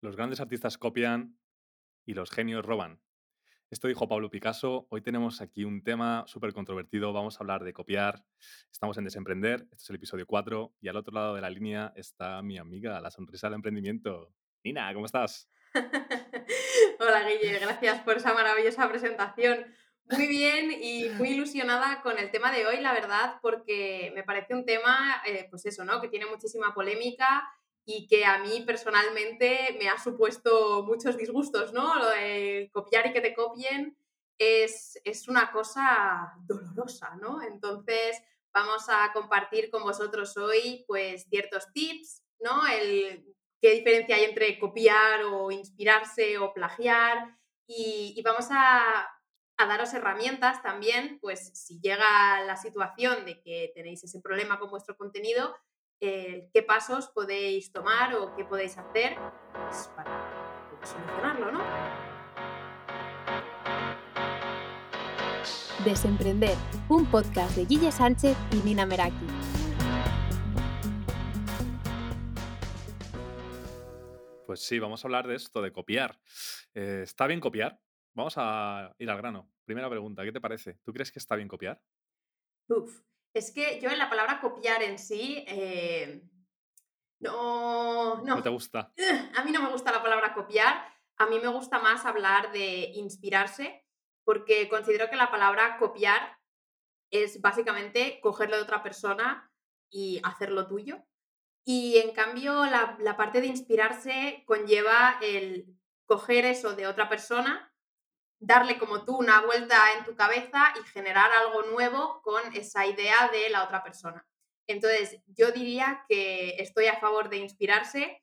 Los grandes artistas copian y los genios roban. Esto dijo Pablo Picasso. Hoy tenemos aquí un tema súper controvertido. Vamos a hablar de copiar. Estamos en Desemprender. Este es el episodio 4. Y al otro lado de la línea está mi amiga, la sonrisa del emprendimiento. Nina, ¿cómo estás? Hola, Guille. Gracias por esa maravillosa presentación. Muy bien y muy ilusionada con el tema de hoy, la verdad, porque me parece un tema, eh, pues eso, ¿no? Que tiene muchísima polémica y que a mí personalmente me ha supuesto muchos disgustos, ¿no? Lo copiar y que te copien es, es una cosa dolorosa, ¿no? Entonces vamos a compartir con vosotros hoy pues ciertos tips, ¿no? El, qué diferencia hay entre copiar o inspirarse o plagiar y, y vamos a, a daros herramientas también, pues si llega la situación de que tenéis ese problema con vuestro contenido, qué pasos podéis tomar o qué podéis hacer pues, para solucionarlo, ¿no? Desemprender, un podcast de Guille Sánchez y Nina Meraki. Pues sí, vamos a hablar de esto, de copiar. Eh, ¿Está bien copiar? Vamos a ir al grano. Primera pregunta, ¿qué te parece? ¿Tú crees que está bien copiar? Uf, es que yo en la palabra copiar en sí, eh, no, no. ¿No te gusta? A mí no me gusta la palabra copiar, a mí me gusta más hablar de inspirarse, porque considero que la palabra copiar es básicamente cogerlo de otra persona y hacerlo tuyo. Y en cambio, la, la parte de inspirarse conlleva el coger eso de otra persona darle como tú una vuelta en tu cabeza y generar algo nuevo con esa idea de la otra persona. Entonces, yo diría que estoy a favor de inspirarse,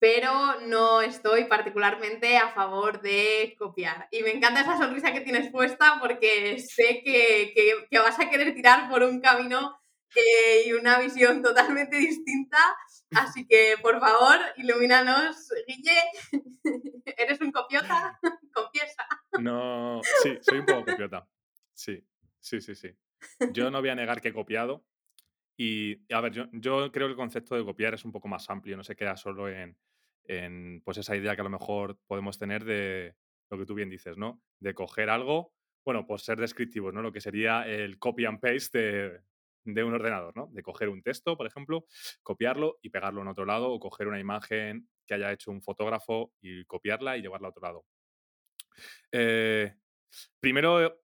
pero no estoy particularmente a favor de copiar. Y me encanta esa sonrisa que tienes puesta porque sé que, que, vas a querer tirar por un camino y una visión totalmente distinta. Así que, por favor, ilumínanos, Guille. ¿Eres un copiota? Confiesa. No, sí, soy un poco copiota. Sí, sí, sí, sí. Yo no voy a negar que he copiado. Y, a ver, yo, creo que el concepto de copiar es un poco más amplio, no se queda solo en, en pues esa idea que a lo mejor podemos tener de lo que tú bien dices, ¿no? De coger algo, bueno, pues ser descriptivos, ¿no? Lo que sería el copy and paste de, de un ordenador, ¿no? De coger un texto, por ejemplo, copiarlo y pegarlo en otro lado, o coger una imagen que haya hecho un fotógrafo y copiarla y llevarla a otro lado. Eh, primero,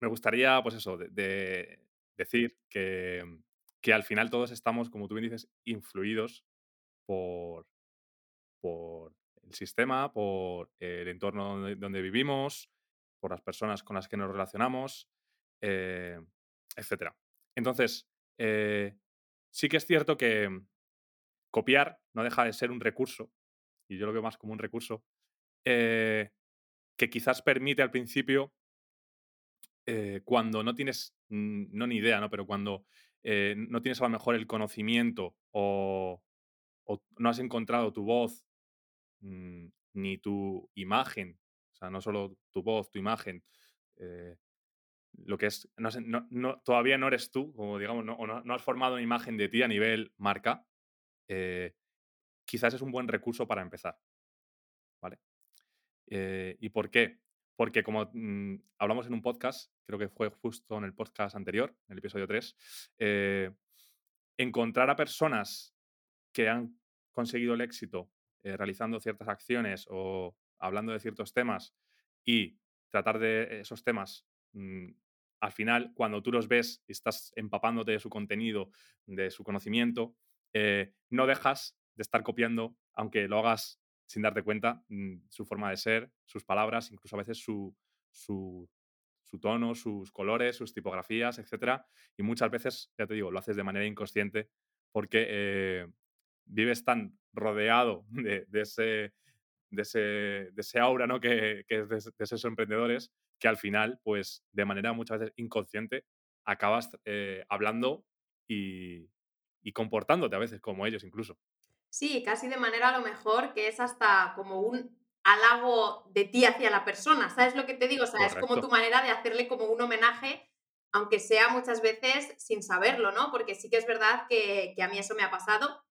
me gustaría, pues eso, de, decir que, que, al final todos estamos, como tú bien dices, influidos por, por el sistema, por el entorno donde, vivimos, por las personas con las que nos relacionamos, eh, etc. Entonces, eh, sí que es cierto que copiar no deja de ser un recurso, y yo lo veo más como un recurso, eh, que quizás permite al principio, eh, cuando no tienes, mm, no ni idea, ¿no? Pero cuando no tienes a lo mejor el conocimiento o, no has encontrado tu voz mm, ni tu imagen, o sea, no solo tu voz, tu imagen, lo que es, no, todavía no eres tú, como digamos, no, o no, has formado una imagen de ti a nivel marca, quizás es un buen recurso para empezar. ¿Vale? Eh, ¿Y por qué? Porque como mm, hablamos en un podcast, creo que fue justo en el podcast anterior, en el episodio 3, eh, encontrar a personas que han conseguido el éxito eh, realizando ciertas acciones o hablando de ciertos temas y tratar de esos temas, mm, al final, cuando tú los ves estás empapándote de su contenido, de su conocimiento, no dejas de estar copiando, aunque lo hagas sin darte cuenta mm, su forma de ser, sus palabras, incluso a veces su, su, tono, sus colores, sus tipografías, etc. Y muchas veces, ya te digo, lo haces de manera inconsciente porque eh, vives tan rodeado de, ese, de, ese, de ese aura ¿no? que, que es de, esos emprendedores que al final, pues de manera muchas veces inconsciente, acabas eh, hablando y, y comportándote a veces como ellos incluso. Sí, casi de manera a lo mejor que es hasta como un halago de ti hacia la persona, ¿sabes lo que te digo? O sea, es como tu manera de hacerle como un homenaje, aunque sea muchas veces sin saberlo, ¿no? Porque sí que es verdad que, a mí eso me ha pasado.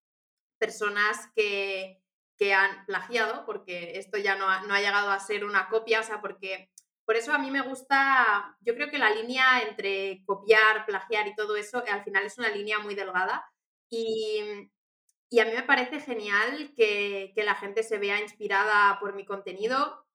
Personas que, que han plagiado, porque esto ya no ha, no ha llegado a ser una copia, o sea, porque por eso a mí me gusta, yo creo que la línea entre copiar, plagiar y todo eso, al final es una línea muy delgada. Y, a mí me parece genial que, la gente se vea inspirada por mi contenido,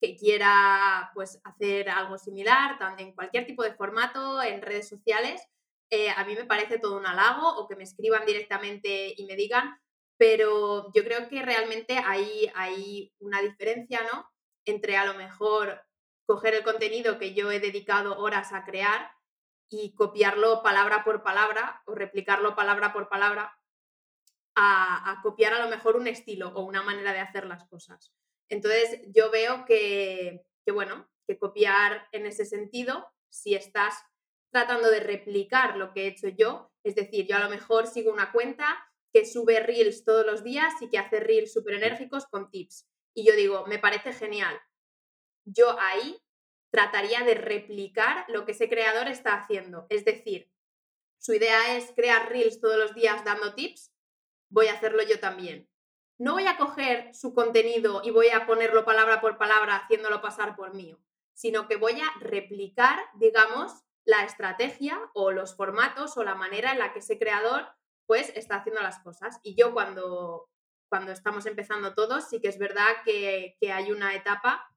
que quiera pues, hacer algo similar, en cualquier tipo de formato, en redes sociales. Eh, a mí me parece todo un halago o que me escriban directamente y me digan, pero yo creo que realmente hay, hay una diferencia, ¿no? Entre a lo mejor coger el contenido que yo he dedicado horas a crear y copiarlo palabra por palabra o replicarlo palabra por palabra a, copiar a lo mejor un estilo o una manera de hacer las cosas. Entonces yo veo que, que, bueno, que copiar en ese sentido, si estás tratando de replicar lo que he hecho yo, es decir, yo a lo mejor sigo una cuenta que sube reels todos los días y que hace reels súper enérgicos con tips. Y yo digo, me parece genial, yo ahí trataría de replicar lo que ese creador está haciendo. Es decir, su idea es crear reels todos los días dando tips, voy a hacerlo yo también. No voy a coger su contenido y voy a ponerlo palabra por palabra haciéndolo pasar por mío, sino que voy a replicar, digamos, la estrategia o los formatos o la manera en la que ese creador pues está haciendo las cosas. Y yo cuando, cuando estamos empezando todos, sí que es verdad que, que hay una etapa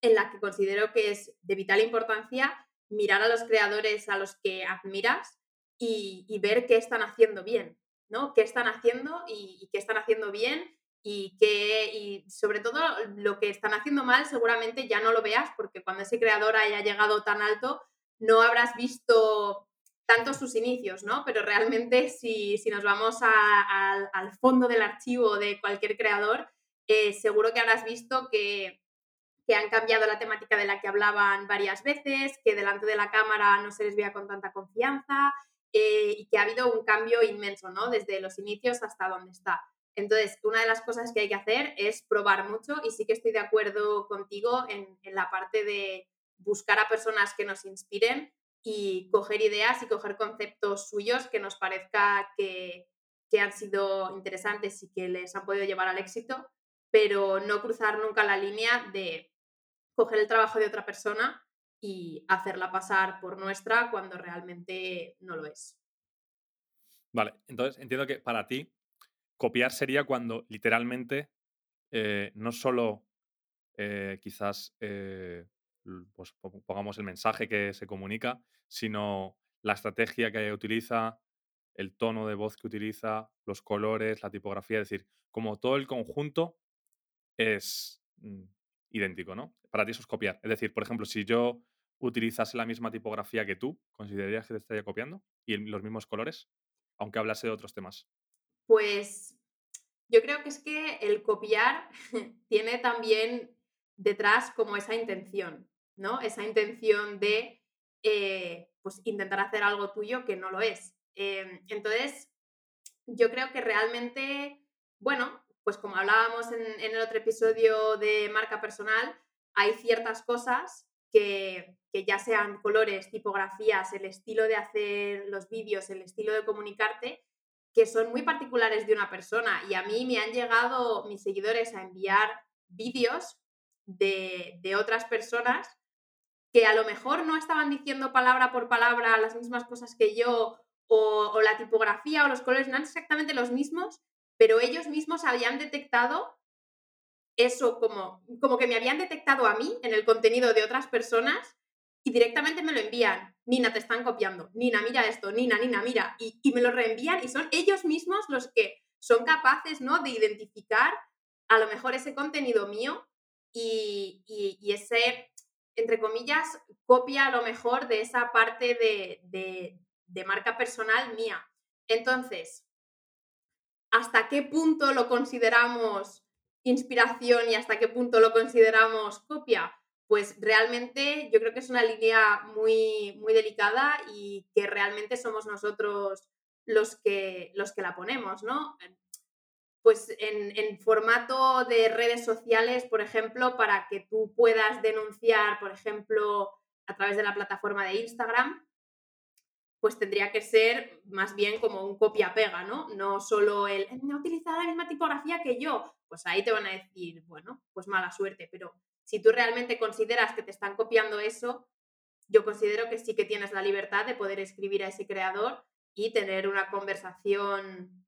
en la que considero que es de vital importancia mirar a los creadores a los que admiras y, ver qué están haciendo bien, ¿no? ¿Qué están haciendo y, qué están haciendo bien? Y, que, y sobre todo lo que están haciendo mal seguramente ya no lo veas porque cuando ese creador haya llegado tan alto no habrás visto tanto sus inicios, ¿no? Pero realmente si, nos vamos al fondo del archivo de cualquier creador, eh, seguro que habrás visto que que han cambiado la temática de la que hablaban varias veces, que delante de la cámara no se les veía con tanta confianza eh, y que ha habido un cambio inmenso, ¿no? Desde los inicios hasta donde está. Entonces, una de las cosas que hay que hacer es probar mucho y sí que estoy de acuerdo contigo en, la parte de buscar a personas que nos inspiren y coger ideas y coger conceptos suyos que nos parezca que, que han sido interesantes y que les han podido llevar al éxito, pero no cruzar nunca la línea de coger el trabajo de otra persona y hacerla pasar por nuestra cuando realmente no lo es. Vale, entonces entiendo que para ti copiar sería cuando literalmente eh, no solo eh, quizás eh, pues, pongamos el mensaje que se comunica, sino la estrategia que utiliza, el tono de voz que utiliza, los colores, la tipografía, es decir, como todo el conjunto es mm, idéntico, ¿no? Para ti eso es copiar. Es decir, por ejemplo, si yo utilizase la misma tipografía que tú, ¿considerarías que te estaría copiando? ¿Y los mismos colores? Aunque hablase de otros temas. Pues yo creo que es que el copiar tiene también detrás como esa intención, ¿no? Esa intención de eh, pues intentar hacer algo tuyo que no lo es. Em, entonces, yo creo que realmente, bueno, pues como hablábamos en, el otro episodio de marca personal, hay ciertas cosas que, ya sean colores, tipografías, el estilo de hacer los vídeos, el estilo de comunicarte, que son muy particulares de una persona. Y a mí me han llegado mis seguidores a enviar vídeos de, otras personas que a lo mejor no estaban diciendo palabra por palabra las mismas cosas que yo, o, o la tipografía o los colores no eran exactamente los mismos, pero ellos mismos habían detectado eso como, como que me habían detectado a mí en el contenido de otras personas y directamente me lo envían. Nina, te están copiando. Nina, mira esto. Nina, Nina, mira. Y, me lo reenvían y son ellos mismos los que son capaces ¿no? de identificar a lo mejor ese contenido mío y, ese, entre comillas, copia a lo mejor de esa parte de, de marca personal mía. Entonces, hasta qué punto lo consideramos inspiración y hasta qué punto lo consideramos copia, pues realmente yo creo que es una línea muy, muy delicada y que realmente somos nosotros los que, los que la ponemos, ¿no? Pues en, en, formato de redes sociales, por ejemplo, para que tú puedas denunciar, por ejemplo, a través de la plataforma de Instagram, pues tendría que ser más bien como un copia-pega, ¿no? No solo el, no ha utilizado la misma tipografía que yo, pues ahí te van a decir, bueno, pues mala suerte, pero si tú realmente consideras que te están copiando eso, yo considero que sí que tienes la libertad de poder escribir a ese creador y tener una conversación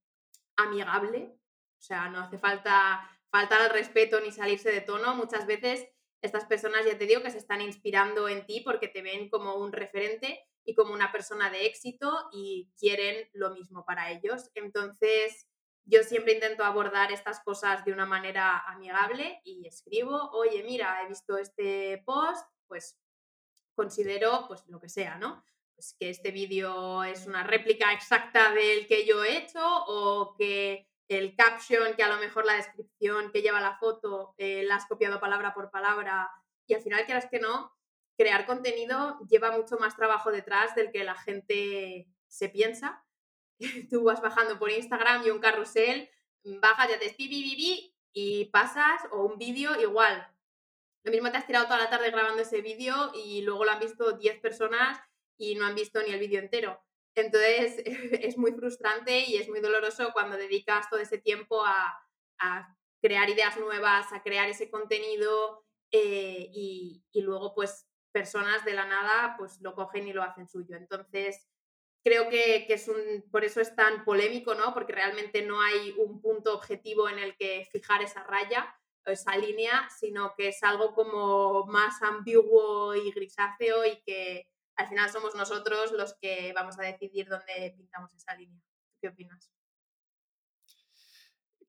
amigable. O sea, no hace falta faltar al respeto ni salirse de tono. Muchas veces estas personas, ya te digo, que se están inspirando en ti porque te ven como un referente y como una persona de éxito y quieren lo mismo para ellos. Entonces, yo siempre intento abordar estas cosas de una manera amigable y escribo, oye, mira, he visto este post, pues considero, pues lo que sea, ¿no? Pues que este vídeo es una réplica exacta del que yo he hecho o que el caption, que a lo mejor la descripción que lleva la foto, eh, la has copiado palabra por palabra y al final quieras que no, crear contenido lleva mucho más trabajo detrás del que la gente se piensa. Tú vas bajando por Instagram y un carrusel, bajas ya te y pasas, o un vídeo igual. Lo mismo te has tirado toda la tarde grabando ese vídeo y luego lo han visto 10 personas y no han visto ni el vídeo entero. Entonces es muy frustrante y es muy doloroso cuando dedicas todo ese tiempo a, crear ideas nuevas, a crear ese contenido eh, y, luego pues personas de la nada pues lo cogen y lo hacen suyo. Entonces, creo que, es un, por eso es tan polémico, ¿no? Porque realmente no hay un punto objetivo en el que fijar esa raya o esa línea, sino que es algo como más ambiguo y grisáceo y que al final somos nosotros los que vamos a decidir dónde pintamos esa línea. ¿Qué opinas?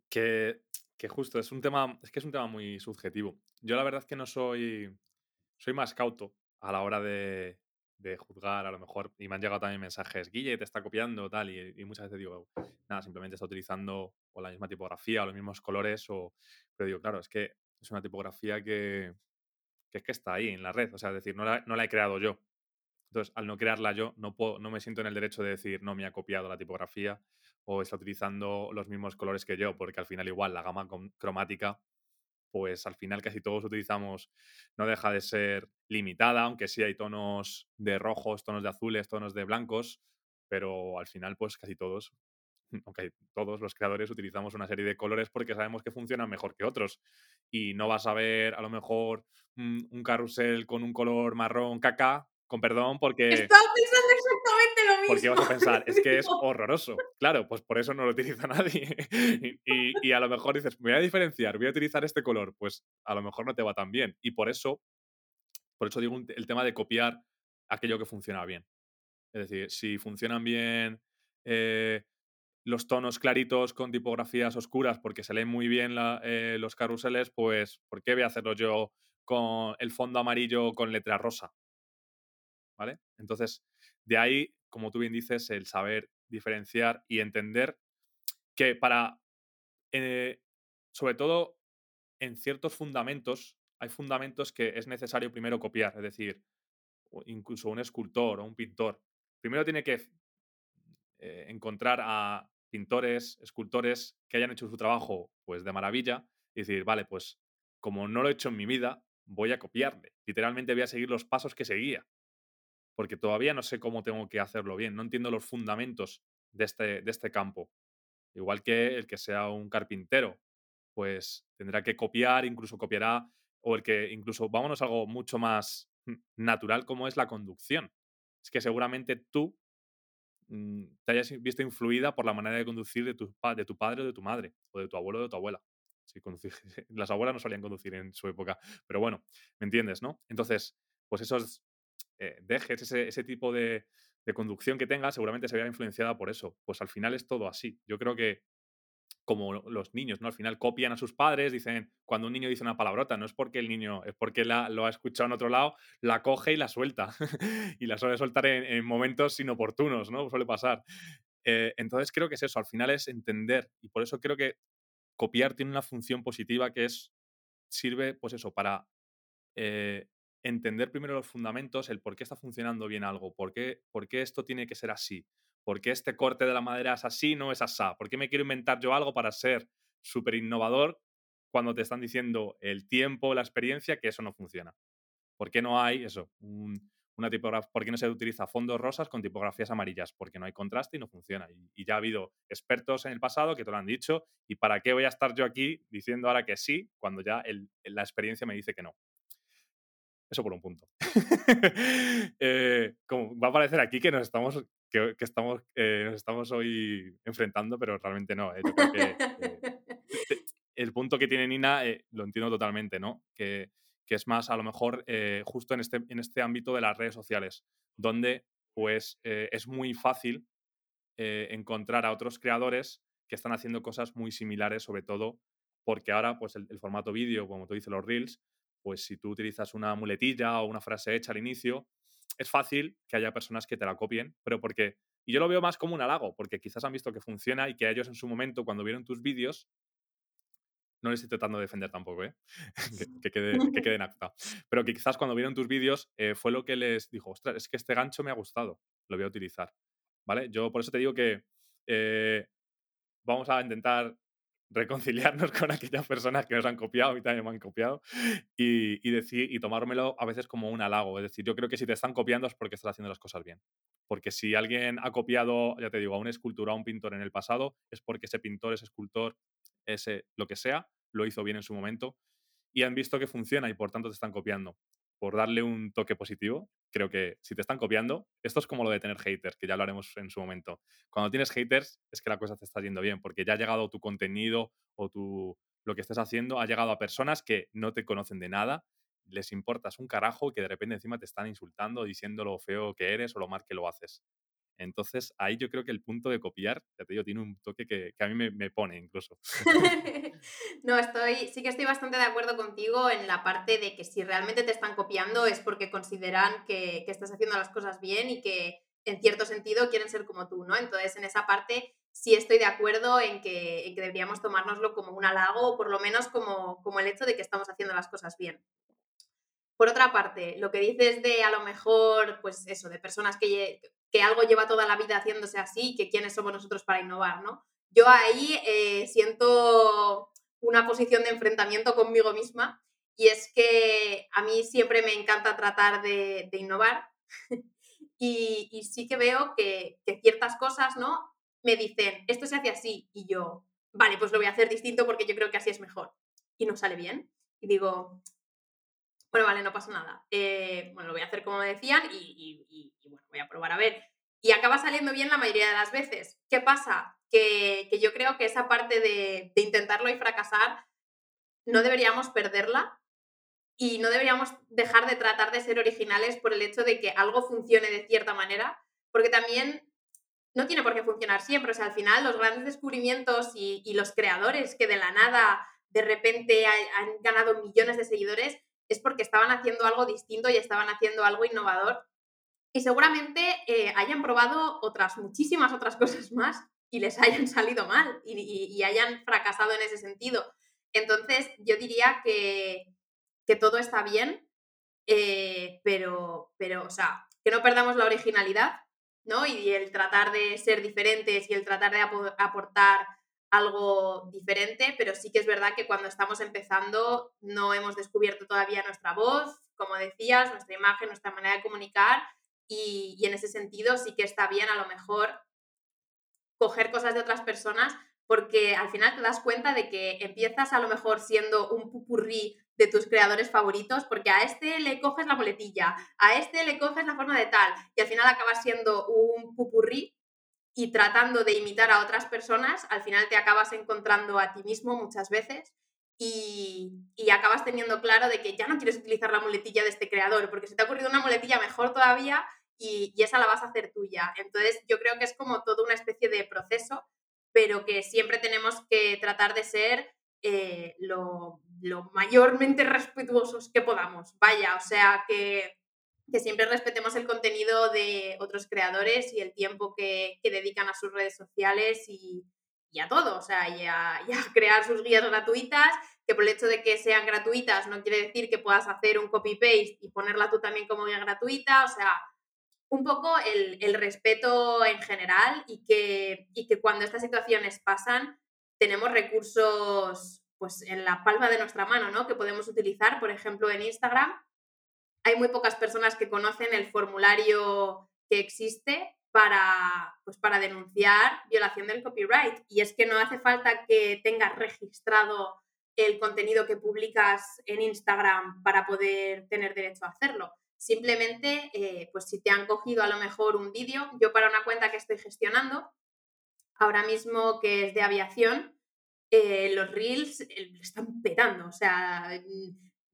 Que, que justo, es un tema, es que es un tema muy subjetivo. Yo la verdad es que no soy soy más cauto a la hora de, juzgar, a lo mejor, y me han llegado también mensajes, Guille, te está copiando, tal, y, muchas veces digo, nada, simplemente está utilizando o la misma tipografía o los mismos colores, o, pero digo, claro, es que es una tipografía que, es que está ahí en la red, o sea, es decir, no la, no la he creado yo. Entonces, al no crearla yo, no, puedo, no me siento en el derecho de decir, no me ha copiado la tipografía o está utilizando los mismos colores que yo, porque al final igual la gama cromática pues al final casi todos utilizamos, no deja de ser limitada, aunque sí hay tonos de rojos, tonos de azules, tonos de blancos, pero al final pues casi todos, aunque todos los creadores utilizamos una serie de colores porque sabemos que funcionan mejor que otros. Y no vas a ver a lo mejor un, un carrusel con un color marrón caca con perdón, porque... Estaba pensando. Porque vas a pensar, es que es horroroso. Claro, pues por eso no lo utiliza nadie. y, a lo mejor dices, voy a diferenciar, voy a utilizar este color. Pues a lo mejor no te va tan bien. Y por eso, por eso digo el tema de copiar aquello que funciona bien. Es decir, si funcionan bien eh, los tonos claritos con tipografías oscuras porque se leen muy bien eh, los carruseles, pues ¿por qué voy a hacerlo yo con el fondo amarillo con letra rosa? Entonces, de ahí, como tú bien dices, el saber diferenciar y entender que para, eh, sobre todo en ciertos fundamentos, hay fundamentos que es necesario primero copiar, es decir, incluso un escultor o un pintor. Primero tiene que eh, encontrar a pintores, escultores que hayan hecho su trabajo pues de maravilla y decir, vale, pues como no lo he hecho en mi vida, voy a copiarle. Literalmente voy a seguir los pasos que seguía porque todavía no sé cómo tengo que hacerlo bien, no entiendo los fundamentos de este, de este campo. Igual que el que sea un carpintero, pues tendrá que copiar, incluso copiará, o el que incluso, vámonos a algo mucho más natural como es la conducción. Es que seguramente tú mm, te hayas visto influida por la manera de conducir de tu, de tu padre o de tu madre, o de tu abuelo o de tu abuela. las abuelas no solían conducir en su época, pero bueno, ¿me entiendes, no? Entonces, pues esos eh, dejes, ese, tipo de, conducción que tengas, seguramente se vea influenciada por eso. Pues al final es todo así. Yo creo que como los niños, ¿no? Al final copian a sus padres, dicen, cuando un niño dice una palabrota, no es porque el niño, es porque la, lo ha escuchado en otro lado, la coge y la suelta. y la suele soltar en, momentos inoportunos, ¿no? Suele pasar. Eh, entonces creo que es eso, al final es entender. Y por eso creo que copiar tiene una función positiva que es, sirve, pues eso, para eh, entender primero los fundamentos, el por qué está funcionando bien algo, por qué, por qué esto tiene que ser así, por qué este corte de la madera es así, no es asá, por qué me quiero inventar yo algo para ser súper innovador cuando te están diciendo el tiempo, la experiencia, que eso no funciona. ¿Por qué no hay eso? Un, una tipografía, ¿por qué no se utiliza fondos rosas con tipografías amarillas? Porque no hay contraste y no funciona. Y, ya ha habido expertos en el pasado que te lo han dicho. ¿Y para qué voy a estar yo aquí diciendo ahora que sí cuando ya la experiencia me dice que no? Eso por un punto. Eh, va a parecer aquí que nos estamos, que, estamos, eh, nos estamos hoy enfrentando, pero realmente no. ¿eh? El punto que tiene Nina lo entiendo totalmente, ¿no? Que, que es más a lo mejor justo en este, en este ámbito de las redes sociales, donde pues es muy fácil encontrar a otros creadores que están haciendo cosas muy similares, sobre todo porque ahora pues el, el formato vídeo, como tú dices, los reels, pues si tú utilizas una muletilla o una frase hecha al inicio, es fácil que haya personas que te la copien, pero porque, y yo lo veo más como un halago, porque quizás han visto que funciona y que ellos en su momento, cuando vieron tus vídeos, no les estoy tratando de defender tampoco, ¿eh? que, quede, que, quede, en acta. Pero que quizás cuando vieron tus vídeos eh, fue lo que les dijo, ostras, es que este gancho me ha gustado, lo voy a utilizar. ¿Vale? Yo por eso te digo que eh, vamos a intentar reconciliarnos con aquellas personas que nos han copiado y también me han copiado y, y, decir, y tomármelo a veces como un halago. Es decir, yo creo que si te están copiando es porque estás haciendo las cosas bien. Porque si alguien ha copiado, ya te digo, a una escultura, a un pintor en el pasado, es porque ese pintor, ese escultor, ese lo que sea, lo hizo bien en su momento y han visto que funciona y por tanto te están copiando por darle un toque positivo, creo que si te están copiando, esto es como lo de tener haters, que ya lo haremos en su momento. Cuando tienes haters es que la cosa te está yendo bien, porque ya ha llegado tu contenido o tu, lo que estés haciendo, ha llegado a personas que no te conocen de nada, les importas un carajo y que de repente encima te están insultando, diciendo lo feo que eres o lo mal que lo haces. Entonces, ahí yo creo que el punto de copiar, ya te digo, tiene un toque que, a mí me, pone incluso. no, estoy, sí que estoy bastante de acuerdo contigo en la parte de que si realmente te están copiando es porque consideran que, estás haciendo las cosas bien y que en cierto sentido quieren ser como tú, ¿no? Entonces, en esa parte sí estoy de acuerdo en que, en que deberíamos tomárnoslo como un halago o por lo menos como, como el hecho de que estamos haciendo las cosas bien. Por otra parte, lo que dices de a lo mejor, pues eso, de personas que, que algo lleva toda la vida haciéndose así, que quiénes somos nosotros para innovar, ¿no? Yo ahí eh, siento una posición de enfrentamiento conmigo misma y es que a mí siempre me encanta tratar de, innovar y, sí que veo que, que ciertas cosas, ¿no? Me dicen, esto se hace así y yo, vale, pues lo voy a hacer distinto porque yo creo que así es mejor y no sale bien. Y digo, bueno, vale, no pasa nada. Eh, bueno, lo voy a hacer como decían y, bueno, voy a probar a ver. Y acaba saliendo bien la mayoría de las veces. ¿Qué pasa? Que, yo creo que esa parte de, intentarlo y fracasar no deberíamos perderla y no deberíamos dejar de tratar de ser originales por el hecho de que algo funcione de cierta manera, porque también no tiene por qué funcionar siempre. O sea, al final los grandes descubrimientos y, los creadores que de la nada de repente han ganado millones de seguidores es porque estaban haciendo algo distinto y estaban haciendo algo innovador. Y seguramente eh, hayan probado otras, muchísimas otras cosas más y les hayan salido mal y, hayan fracasado en ese sentido. Entonces, yo diría que, todo está bien, eh, pero, pero, o sea, que no perdamos la originalidad, ¿no? Y el tratar de ser diferentes y el tratar de aportar algo diferente, pero sí que es verdad que cuando estamos empezando no hemos descubierto todavía nuestra voz, como decías, nuestra imagen, nuestra manera de comunicar y, en ese sentido sí que está bien a lo mejor coger cosas de otras personas porque al final te das cuenta de que empiezas a lo mejor siendo un pupurrí de tus creadores favoritos, porque a este le coges la boletilla, a este le coges la forma de tal, y al final acabas siendo un pupurrí y tratando de imitar a otras personas, al final te acabas encontrando a ti mismo muchas veces y, acabas teniendo claro de que ya no quieres utilizar la muletilla de este creador, porque se te ha ocurrido una muletilla mejor todavía y, esa la vas a hacer tuya. Entonces yo creo que es como toda una especie de proceso, pero que siempre tenemos que tratar de ser eh, lo, lo mayormente respetuosos que podamos. Vaya, o sea que que siempre respetemos el contenido de otros creadores y el tiempo que, dedican a sus redes sociales y, a todo, o sea, y a, crear sus guías gratuitas, que por el hecho de que sean gratuitas no quiere decir que puedas hacer un copy-paste y ponerla tú también como guía gratuita, o sea, un poco el, respeto en general y que, y que cuando estas situaciones pasan tenemos recursos pues en la palma de nuestra mano, ¿no? Que podemos utilizar, por ejemplo, en Instagram, hay muy pocas personas que conocen el formulario que existe para, pues para denunciar violación del copyright. Y es que no hace falta que tengas registrado el contenido que publicas en Instagram para poder tener derecho a hacerlo. Simplemente, eh, pues si te han cogido a lo mejor un vídeo, yo para una cuenta que estoy gestionando, ahora mismo que es de aviación, eh, los reels eh, están petando, o sea,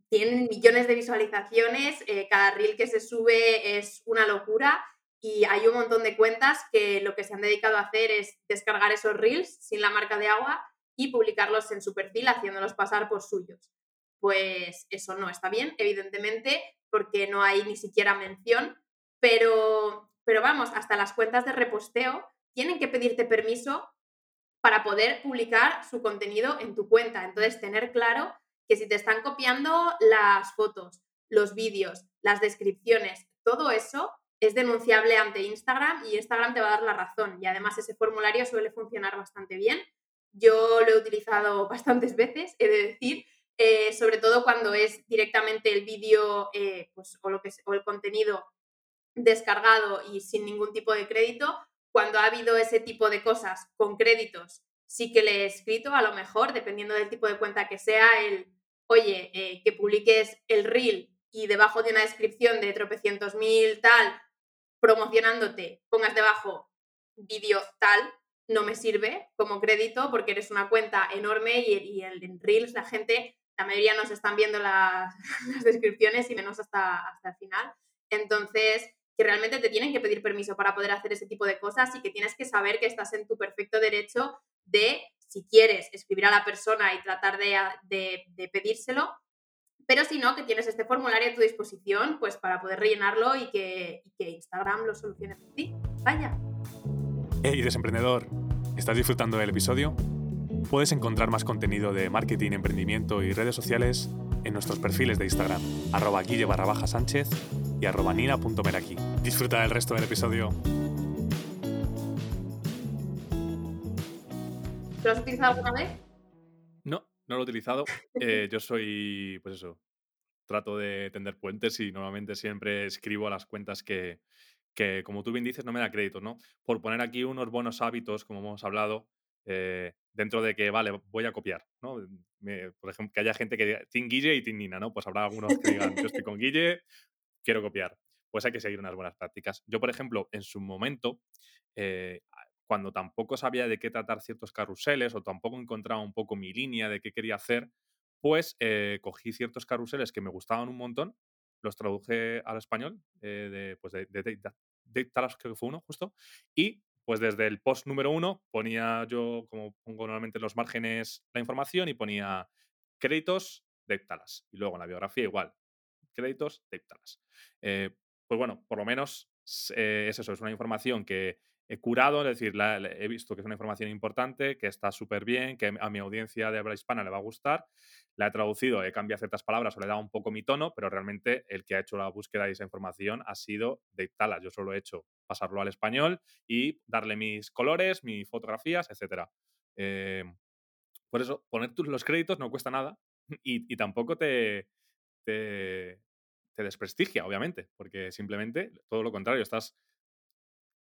tienen millones de visualizaciones, cada reel que se sube es una locura y hay un montón de cuentas que lo que se han dedicado a hacer es descargar esos reels sin la marca de agua y publicarlos en su perfil haciéndolos pasar por suyos. Pues eso no está bien, evidentemente, porque no hay ni siquiera mención, pero, pero vamos, hasta las cuentas de reposteo tienen que pedirte permiso para poder publicar su contenido en tu cuenta. Entonces, tener claro que si te están copiando las fotos, los vídeos, las descripciones, todo eso es denunciable ante Instagram y Instagram te va a dar la razón. Y además ese formulario suele funcionar bastante bien. Yo lo he utilizado bastantes veces, he de decir, eh, sobre todo cuando es directamente el vídeo eh, pues, o, lo que, o el contenido descargado y sin ningún tipo de crédito. Cuando ha habido ese tipo de cosas con créditos, sí que le he escrito, a lo mejor, dependiendo del tipo de cuenta que sea, el, oye, eh, que publiques el reel y debajo de una descripción de tropecientos mil tal, promocionándote, pongas debajo vídeo tal, no me sirve como crédito porque eres una cuenta enorme y, el, en Reels la gente la mayoría nos están viendo las, descripciones y menos hasta, hasta el final. Entonces, que realmente te tienen que pedir permiso para poder hacer ese tipo de cosas y que tienes que saber que estás en tu perfecto derecho de, si quieres, escribir a la persona y tratar de, de, pedírselo, pero si no, que tienes este formulario a tu disposición pues para poder rellenarlo y que, y que Instagram lo solucione por ti. Vaya. Hey, desemprendedor, ¿estás disfrutando del episodio? Puedes encontrar más contenido de marketing, emprendimiento y redes sociales en nuestros perfiles de Instagram, arroba guille barra baja sánchez y arroba nina.meraki. Disfruta del resto del episodio. ¿Lo has utilizado alguna vez? No, no lo he utilizado. Eh, yo soy, pues eso, trato de tender puentes y normalmente siempre escribo a las cuentas que, que, como tú bien dices, no me da crédito, ¿no? Por poner aquí unos buenos hábitos, como hemos hablado, eh, dentro de que, vale, voy a copiar, ¿no? por ejemplo, que haya gente que diga Team Guille y Team Nina, ¿no? Pues habrá algunos que digan, yo estoy con Guille, quiero copiar. Pues hay que seguir unas buenas prácticas. Yo, por ejemplo, en su momento, eh, cuando tampoco sabía de qué tratar ciertos carruseles o tampoco encontraba un poco mi línea de qué quería hacer, pues eh, cogí ciertos carruseles que me gustaban un montón, los traduje al español, de, pues de, de, creo que fue uno justo, y pues desde el post número uno ponía yo, como pongo normalmente en los márgenes la información, y ponía créditos de Talas. Y luego en la biografía igual, créditos de Talas. Eh, pues bueno, por lo menos eh, es eso, es una información que he curado, es decir, he visto que es una información importante, que está súper bien, que a mi audiencia de habla hispana le va a gustar. La he traducido, he cambiado ciertas palabras o le he dado un poco mi tono, pero realmente el que ha hecho la búsqueda de esa información ha sido de Talas. Yo solo he hecho pasarlo al español y darle mis colores, mis fotografías, etc. Eh, por eso, poner los créditos no cuesta nada y, tampoco te, te, te desprestigia, obviamente, porque simplemente todo lo contrario, estás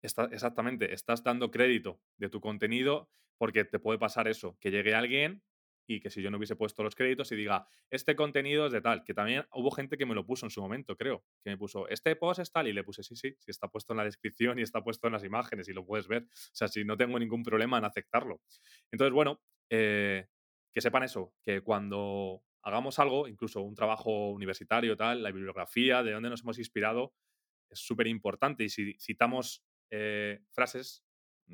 exactamente, estás dando crédito de tu contenido porque te puede pasar eso, que llegue alguien y que si yo no hubiese puesto los créditos y diga, este contenido es de tal, que también hubo gente que me lo puso en su momento, creo, que me puso, este post es tal y le puse, sí, sí, sí está puesto en la descripción y está puesto en las imágenes y lo puedes ver, o sea, si no tengo ningún problema en aceptarlo. Entonces, bueno, eh, que sepan eso, que cuando hagamos algo, incluso un trabajo universitario, tal, la bibliografía, de dónde nos hemos inspirado, es súper importante y si citamos eh, frases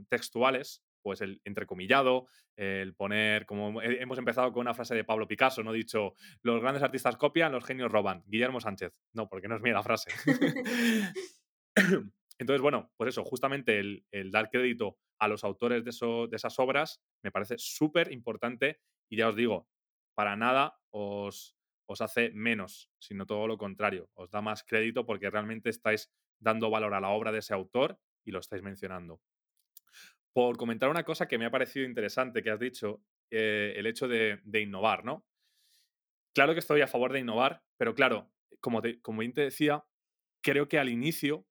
textuales, pues el entrecomillado, el poner, como hemos empezado con una frase de Pablo Picasso, no dicho, los grandes artistas copian, los genios roban, Guillermo Sánchez. No, porque no es mía la frase. Entonces, bueno, pues eso, justamente el, dar crédito a los autores de, de esas obras me parece súper importante y ya os digo, para nada os, os hace menos, sino todo lo contrario, os da más crédito porque realmente estáis dando valor a la obra de ese autor y lo estáis mencionando. Por comentar una cosa que me ha parecido interesante que has dicho, eh, el hecho de, innovar, ¿no? Claro que estoy a favor de innovar, pero claro, como, como bien te decía, creo que al inicio,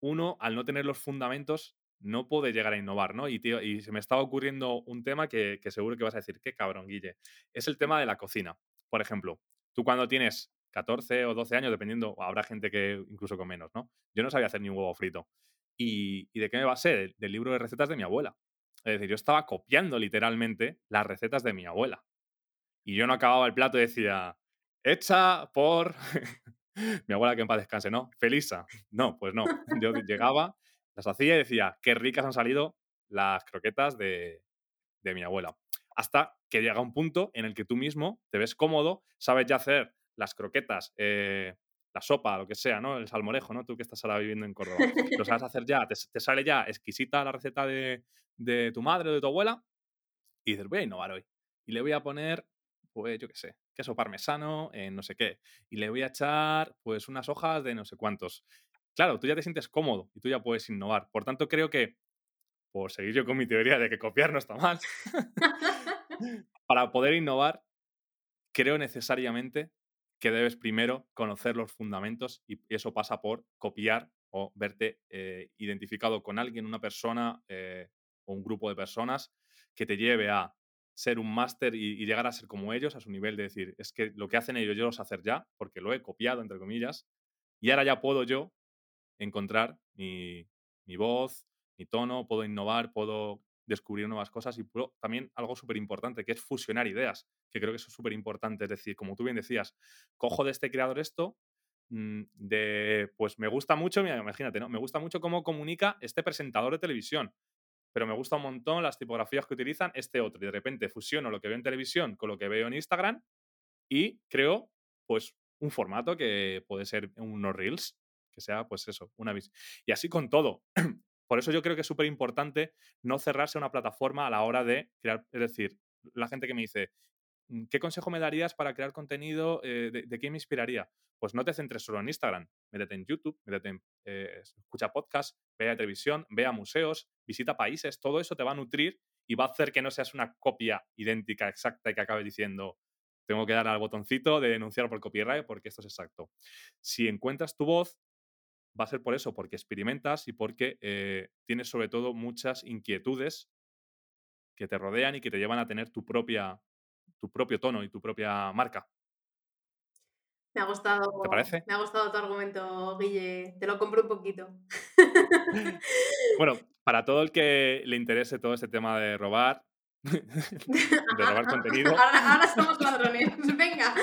uno, al no tener los fundamentos, no puede llegar a innovar, ¿no? Y, tío, y se me estaba ocurriendo un tema que, que seguro que vas a decir, qué cabrón, Guille. Es el tema de la cocina. Por ejemplo, tú cuando tienes 14 o 12 años, dependiendo, habrá gente que incluso con menos, ¿no? Yo no sabía hacer ni un huevo frito. ¿Y, y de qué me basé? Del libro de recetas de mi abuela. Es decir, yo estaba copiando literalmente las recetas de mi abuela. Y yo no acababa el plato y decía, hecha por mi abuela que en paz descanse, ¿no? Felisa. No, pues no. Yo llegaba, las hacía y decía, qué ricas han salido las croquetas de, de mi abuela. Hasta que llega un punto en el que tú mismo te ves cómodo, sabes ya hacer las croquetas, eh, la sopa, lo que sea, ¿no? El salmorejo, ¿no? Tú que estás ahora viviendo en Córdoba. Lo sabes hacer ya, te, te sale ya exquisita la receta de, de, tu madre o de tu abuela y dices, voy a innovar hoy. Y le voy a poner, pues yo qué sé, queso parmesano en no sé qué. Y le voy a echar, pues unas hojas de no sé cuántos. Claro, tú ya te sientes cómodo y tú ya puedes innovar. Por tanto, creo que, por seguir yo con mi teoría de que copiar no está mal, para poder innovar, creo necesariamente que debes primero conocer los fundamentos y eso pasa por copiar o verte eh, identificado con alguien, una persona eh, o un grupo de personas que te lleve a ser un máster y, y, llegar a ser como ellos, a su nivel de decir, es que lo que hacen ellos yo lo sé hacer ya, porque lo he copiado, entre comillas, y ahora ya puedo yo encontrar mi, mi voz, mi tono, puedo innovar, puedo descubrir nuevas cosas y también algo súper importante, que es fusionar ideas, que creo que eso es súper importante. Es decir, como tú bien decías, cojo de este creador esto, mm, de, pues me gusta mucho, imagínate, ¿no? Me gusta mucho cómo comunica este presentador de televisión, pero me gusta un montón las tipografías que utilizan este otro. De repente fusiono lo que veo en televisión con lo que veo en Instagram y creo, pues, un formato que puede ser unos reels, que sea, pues eso, una. Y así con todo. Por eso yo creo que es súper importante no cerrarse a una plataforma a la hora de crear, es decir, la gente que me dice, mm, ¿qué consejo me darías para crear contenido? Eh, de, de, qué me inspiraría? Pues no te centres solo en Instagram, métete en YouTube, métete en, eh, escucha podcast, vea televisión, vea museos, visita países, todo eso te va a nutrir y va a hacer que no seas una copia idéntica, exacta y que acabes diciendo, tengo que dar al botoncito de denunciar por copyright porque esto es exacto. Si encuentras tu voz, va a ser por eso, porque experimentas y porque eh, tienes sobre todo muchas inquietudes que te rodean y que te llevan a tener tu propia tu propio tono y tu propia marca. Me ha gustado. ¿Te parece? Me ha gustado tu argumento, Guille. Te lo compro un poquito. bueno, para todo el que le interese todo este tema de robar, de robar contenido. Ahora, ahora somos ladrones. Venga.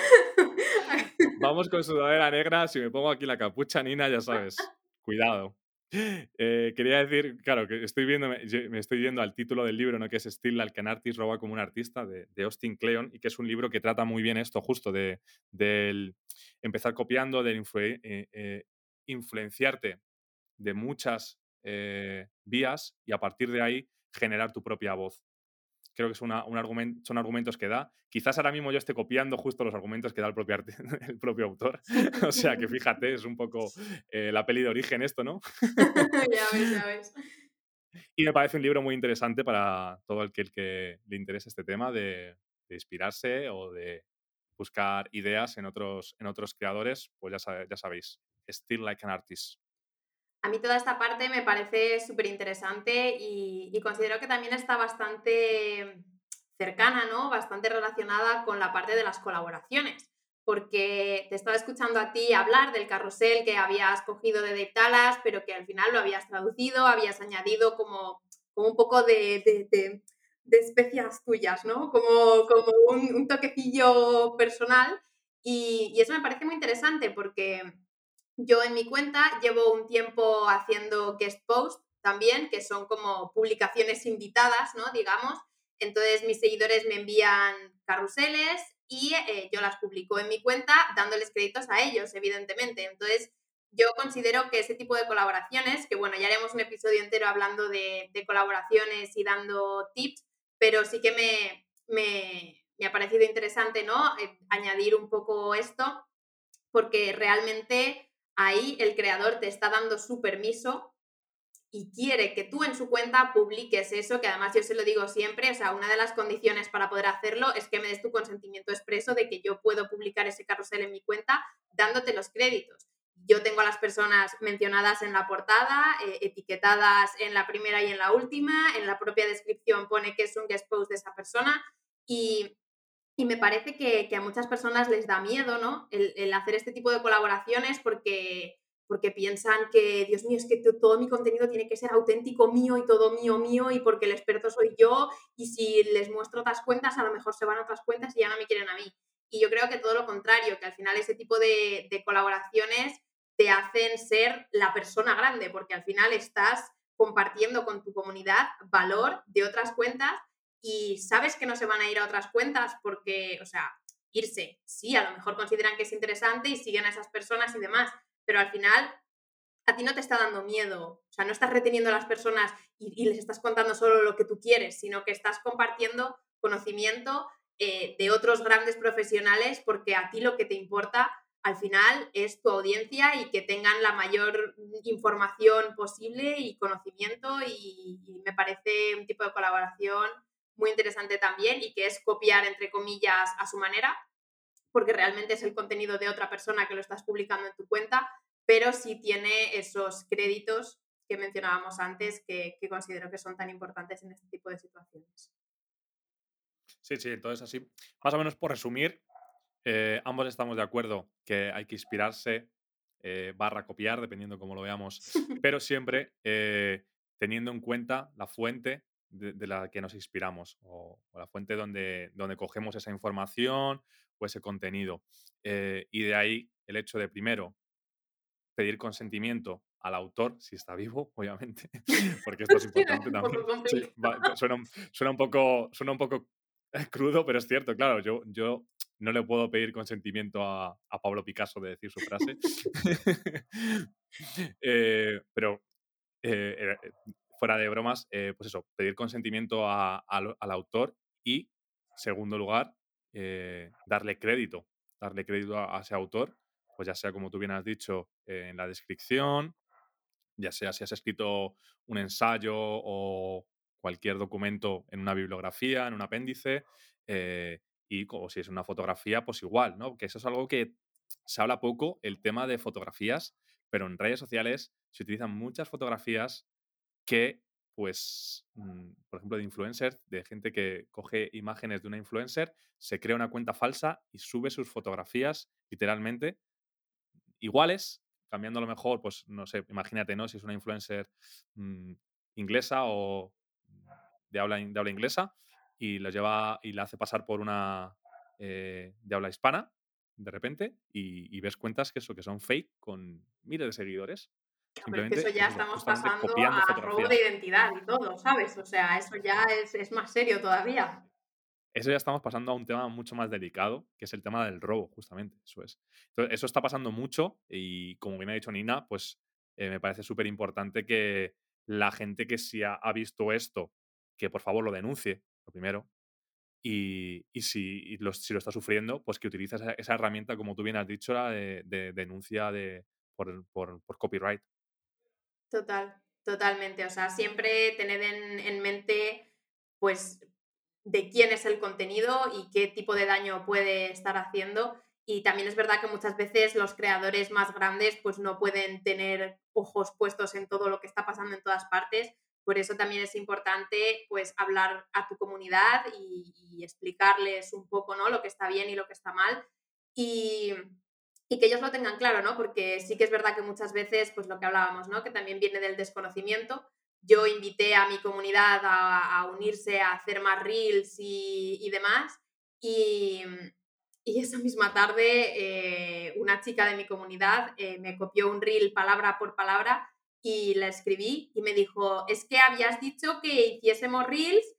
Vamos con sudadera negra. Si me pongo aquí la capucha, Nina, ya sabes. Cuidado. Eh, quería decir, claro, que estoy viendo, me estoy viendo al título del libro, ¿no? que es Still Like an Artist, roba como un artista, de, Austin Kleon, y que es un libro que trata muy bien esto, justo, de, del empezar copiando, de influ eh, eh, influenciarte de muchas vías y a partir de ahí generar tu propia voz creo que es una, un argumento, son argumentos que da. Quizás ahora mismo yo esté copiando justo los argumentos que da el propio, el propio autor. o sea que fíjate, es un poco eh, la peli de origen esto, ¿no? ya ves, ya ves. Y me parece un libro muy interesante para todo el que, el que le interese este tema de, de, inspirarse o de buscar ideas en otros, en otros creadores, pues ya, sabe, ya sabéis, Still Like an Artist. A mí toda esta parte me parece súper interesante y, considero que también está bastante cercana, ¿no? Bastante relacionada con la parte de las colaboraciones. Porque te estaba escuchando a ti hablar del carrusel que habías cogido de Dave Talas, pero que al final lo habías traducido, habías añadido como, un poco de, de, especias tuyas, ¿no? Como, como un, un toquecillo personal. Y eso me parece muy interesante porque yo en mi cuenta llevo un tiempo haciendo guest post también, que son como publicaciones invitadas, ¿no? Digamos. Entonces mis seguidores me envían carruseles y eh, yo las publico en mi cuenta dándoles créditos a ellos, evidentemente. Entonces yo considero que ese tipo de colaboraciones, que bueno, ya haremos un episodio entero hablando de, de colaboraciones y dando tips, pero sí que me, me, me ha parecido interesante, ¿no? Eh, añadir un poco esto, porque realmente ahí el creador te está dando su permiso y quiere que tú en su cuenta publiques eso, que además yo se lo digo siempre, o sea, una de las condiciones para poder hacerlo es que me des tu consentimiento expreso de que yo puedo publicar ese carrusel en mi cuenta dándote los créditos. Yo tengo a las personas mencionadas en la portada, eh, etiquetadas en la primera y en la última, en la propia descripción pone que es un guest post de esa persona y, me parece que, a muchas personas les da miedo, ¿no? el hacer este tipo de colaboraciones porque porque piensan que, Dios mío, es que todo mi contenido tiene que ser auténtico mío y todo mío mío y porque el experto soy yo y si les muestro otras cuentas a lo mejor se van a otras cuentas y ya no me quieren a mí. Y yo creo que todo lo contrario, que al final ese tipo de colaboraciones te hacen ser la persona grande, porque al final estás compartiendo con tu comunidad valor de otras cuentas y sabes que no se van a ir a otras cuentas porque, o sea, irse, sí, a lo mejor consideran que es interesante y siguen a esas personas y demás, pero al final a ti no te está dando miedo, o sea, no estás reteniendo a las personas y, les estás contando solo lo que tú quieres, sino que estás compartiendo conocimiento eh, de otros grandes profesionales porque a ti lo que te importa al final es tu audiencia y que tengan la mayor información posible y conocimiento y, y me parece un tipo de colaboración muy interesante también y que es copiar, entre comillas, a su manera, porque realmente es el contenido de otra persona que lo estás publicando en tu cuenta, pero sí tiene esos créditos que mencionábamos antes que, considero que son tan importantes en este tipo de situaciones. Sí, sí, entonces así, más o menos por resumir, eh, ambos estamos de acuerdo que hay que inspirarse eh, barra copiar, dependiendo cómo lo veamos, pero siempre eh, teniendo en cuenta la fuente de, la que nos inspiramos o, la fuente donde, donde cogemos esa información o ese contenido. Eh, y de ahí el hecho de, primero, pedir consentimiento al autor, si está vivo, obviamente, porque esto es importante también. suena, un poco, suena un poco crudo, pero es cierto, claro, yo, yo no le puedo pedir consentimiento a, Pablo Picasso de decir su frase. Eh, pero eh, fuera de bromas, pues eso, pedir consentimiento al autor y, segundo lugar, eh, darle crédito, darle crédito a, ese autor, pues ya sea como tú bien has dicho en la descripción, ya sea si has escrito un ensayo o cualquier documento en una bibliografía, en un apéndice, eh, y como si es una fotografía, pues igual, ¿no? Que eso es algo que se habla poco, el tema de fotografías, pero en redes sociales se utilizan muchas fotografías que pues, mm, por ejemplo, de influencers, de gente que coge imágenes de una influencer, se crea una cuenta falsa y sube sus fotografías literalmente iguales, cambiando a lo mejor, pues, no sé, imagínate, ¿no? Si es una influencer mm, inglesa o de habla, de habla inglesa y la lleva y la hace pasar por una eh, de habla hispana de repente y, y, ves cuentas que eso que son fake con miles de seguidores eso ya estamos pasando a robo de identidad y todo, ¿sabes? O sea, eso ya es, más serio todavía. Eso ya estamos pasando a un tema mucho más delicado, que es el tema del robo, justamente. Eso es. Entonces, eso está pasando mucho y como bien ha dicho Nina, pues eh, me parece súper importante que la gente que sí ha, visto esto, que por favor lo denuncie, lo primero. Y, si, lo, si lo está sufriendo, pues que utilice esa, herramienta, como tú bien has dicho, la de, denuncia de, por, por copyright. Total, totalmente. O sea, siempre tener en, mente, pues, de quién es el contenido y qué tipo de daño puede estar haciendo. Y también es verdad que muchas veces los creadores más grandes pues no pueden tener ojos puestos en todo lo que está pasando en todas partes. Por eso también es importante pues hablar a tu comunidad y, y explicarles un poco ¿no? lo que está bien y lo que está mal. Y, y que ellos lo tengan claro, ¿no? Porque sí que es verdad que muchas veces, pues lo que hablábamos, ¿no? Que también viene del desconocimiento. Yo invité a mi comunidad a, unirse, a hacer más reels y, demás. Y, y, esa misma tarde, eh, una chica de mi comunidad eh, me copió un reel palabra por palabra y la escribí y me dijo, es que habías dicho que hiciésemos reels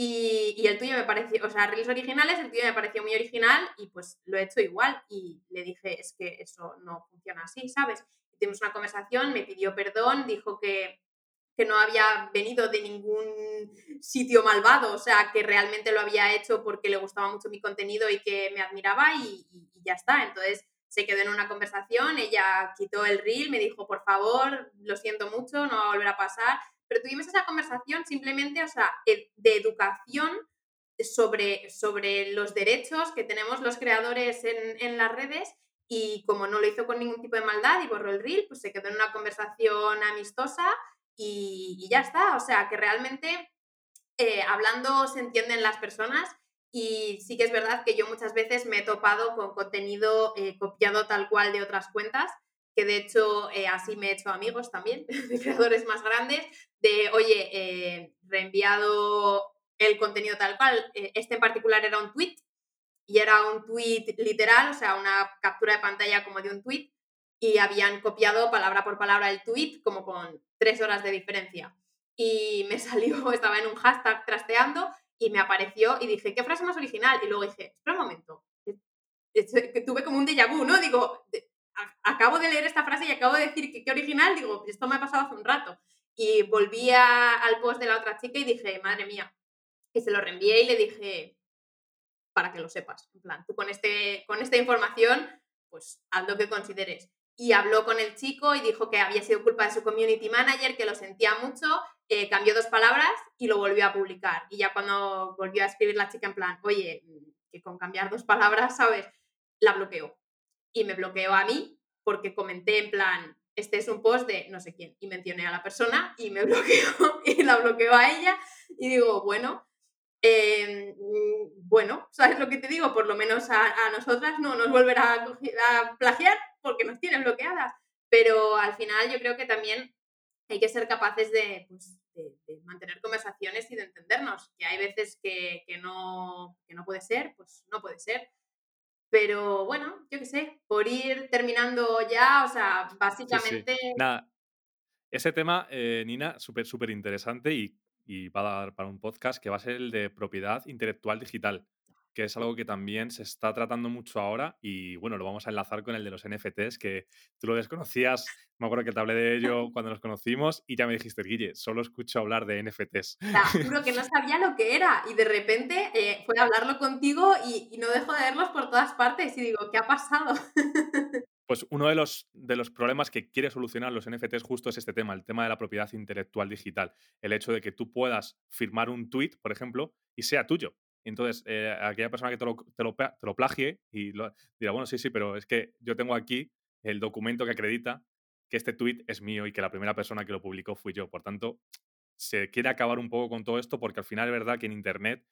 y, el tuyo me pareció, o sea, reels originales, el tuyo me pareció muy original y pues lo he hecho igual. Y le dije, es que eso no funciona así, ¿sabes? Tuvimos una conversación, me pidió perdón, dijo que, que no había venido de ningún sitio malvado, o sea, que realmente lo había hecho porque le gustaba mucho mi contenido y que me admiraba y, y ya está. Entonces, se quedó en una conversación, ella quitó el reel, me dijo, por favor, lo siento mucho, no va a volver a pasar, pero tuvimos esa conversación simplemente, o sea, de educación sobre, sobre los derechos que tenemos los creadores en, en las redes y como no lo hizo con ningún tipo de maldad y borró el reel, pues se quedó en una conversación amistosa y, ya está. O sea, que realmente eh, hablando se entienden las personas y sí que es verdad que yo muchas veces me he topado con contenido eh, copiado tal cual de otras cuentas, que de hecho eh, así me he hecho amigos también, de creadores más grandes, de, oye, reenviado el contenido tal cual. este en particular era un tweet y era un tweet literal, o sea, una captura de pantalla como de un tweet y habían copiado palabra por palabra el tweet como con tres horas de diferencia. Y me salió, estaba en un hashtag trasteando y me apareció y dije, ¿qué frase más original? Y luego dije, espera un momento, tuve como un déjà vu, ¿no? Digo, acabo de leer esta frase y acabo de decir que qué original, digo, esto me ha pasado hace un rato. Y volví al post de la otra chica y dije, madre mía. Y se lo reenvié y le dije, para que lo sepas. En plan, tú con, este, con esta información, pues haz lo que consideres. Y habló con el chico y dijo que había sido culpa de su community manager, que lo sentía mucho, eh, cambió dos palabras y lo volvió a publicar. Y ya cuando volvió a escribir la chica en plan, oye, que con cambiar dos palabras, ¿sabes? La bloqueó. Y me bloqueó a mí porque comenté en plan, este es un post de no sé quién. Y mencioné a la persona y me bloqueó y la bloqueó a ella. Y digo, bueno, Em, mm, bueno, ¿sabes lo que te digo? Por lo menos a, nosotras no nos volverá a, plagiar porque nos tienen bloqueadas. Pero al final yo creo que también hay que ser capaces de, pues, mantener conversaciones y de entendernos. Que hay veces que, no, no puede ser, pues no puede ser. Pero bueno, yo qué sé, por ir terminando ya, o sea, básicamente... Nada, ese tema, eh, Nina, súper, súper interesante y y va a dar para un podcast que va a ser el de propiedad intelectual digital, que es algo que también se está tratando mucho ahora y bueno, lo vamos a enlazar con el de los NFTs, que tú lo desconocías, me acuerdo que te hablé de ello cuando nos conocimos y ya me dijiste, Guille, solo escucho hablar de NFTs. juro que no sabía lo que era y de repente eh, fue a hablarlo contigo y, y no dejo de verlos por todas partes y digo, ¿qué ha pasado? Pues uno de los, de los problemas que quiere solucionar los NFTs justo es este tema, el tema de la propiedad intelectual digital. El hecho de que tú puedas firmar un tweet, por ejemplo, y sea tuyo. Entonces, eh, aquella persona que te lo, te lo, lo plagie y dirá, bueno, sí, sí, pero es que yo tengo aquí el documento que acredita que este tweet es mío y que la primera persona que lo publicó fui yo. Por tanto, se quiere acabar un poco con todo esto porque al final es verdad que en Internet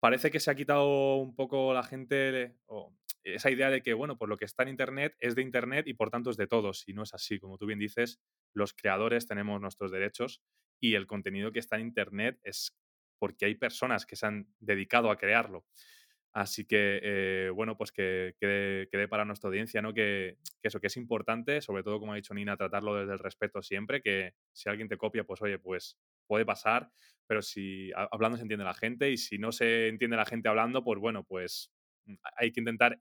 parece que se ha quitado un poco la gente, esa idea de que, bueno, pues lo que está en Internet es de Internet y por tanto es de todos. Y no es así. Como tú bien dices, los creadores tenemos nuestros derechos y el contenido que está en Internet es porque hay personas que se han dedicado a crearlo. Así que, eh, bueno, pues que quede, para nuestra audiencia, ¿no? Que, eso, que es importante, sobre todo, como ha dicho Nina, tratarlo desde el respeto siempre, que si alguien te copia, pues oye, pues puede pasar, pero si hablando se entiende la gente y si no se entiende la gente hablando, pues bueno, pues mm, hay que intentar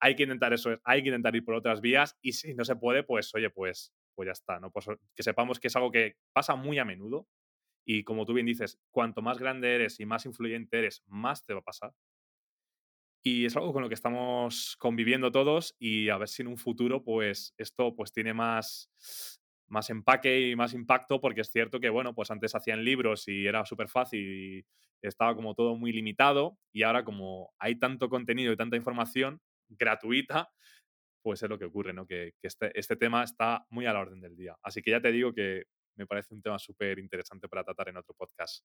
hay que intentar eso, hay que intentar ir por otras vías y si no se puede, pues oye, pues, pues ya está, ¿no? Pues que sepamos que es algo que pasa muy a menudo y como tú bien dices, cuanto más grande eres y más influyente eres, más te va a pasar. Y es algo con lo que estamos conviviendo todos y a ver si en un futuro pues esto pues tiene más, más empaque y más impacto porque es cierto que bueno pues antes hacían libros y era súper fácil y estaba como todo muy limitado y ahora como hay tanto contenido y tanta información gratuita, pues es lo que ocurre, ¿no? Que, este, este, tema está muy a la orden del día. Así que ya te digo que me parece un tema súper interesante para tratar en otro podcast.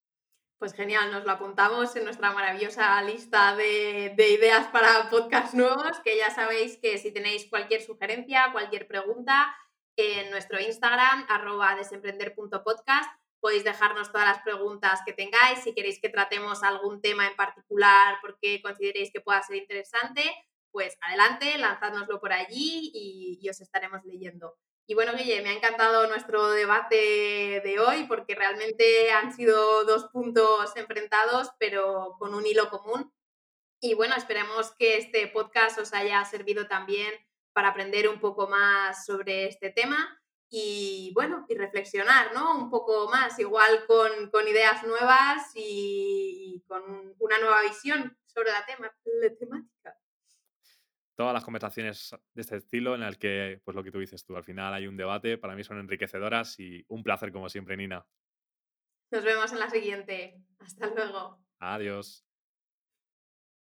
Pues genial, nos lo apuntamos en nuestra maravillosa lista de, de ideas para podcasts nuevos, que ya sabéis que si tenéis cualquier sugerencia, cualquier pregunta, en nuestro Instagram, arroba desemprender.podcast, podéis dejarnos todas las preguntas que tengáis, si queréis que tratemos algún tema en particular porque consideréis que pueda ser interesante, pues adelante, lanzádnoslo por allí y, os estaremos leyendo. Y bueno, Guille, me ha encantado nuestro debate de hoy porque realmente han sido dos puntos enfrentados, pero con un hilo común. Y bueno, esperemos que este podcast os haya servido también para aprender un poco más sobre este tema y bueno, y reflexionar, ¿no? Un poco más, igual con, con ideas nuevas y, con una nueva visión sobre la, tema, la temática. Todas las conversaciones de este estilo en el que, pues lo que tú dices tú, al final hay un debate, para mí son enriquecedoras y un placer como siempre, Nina. Nos vemos en la siguiente. Hasta luego. Adiós.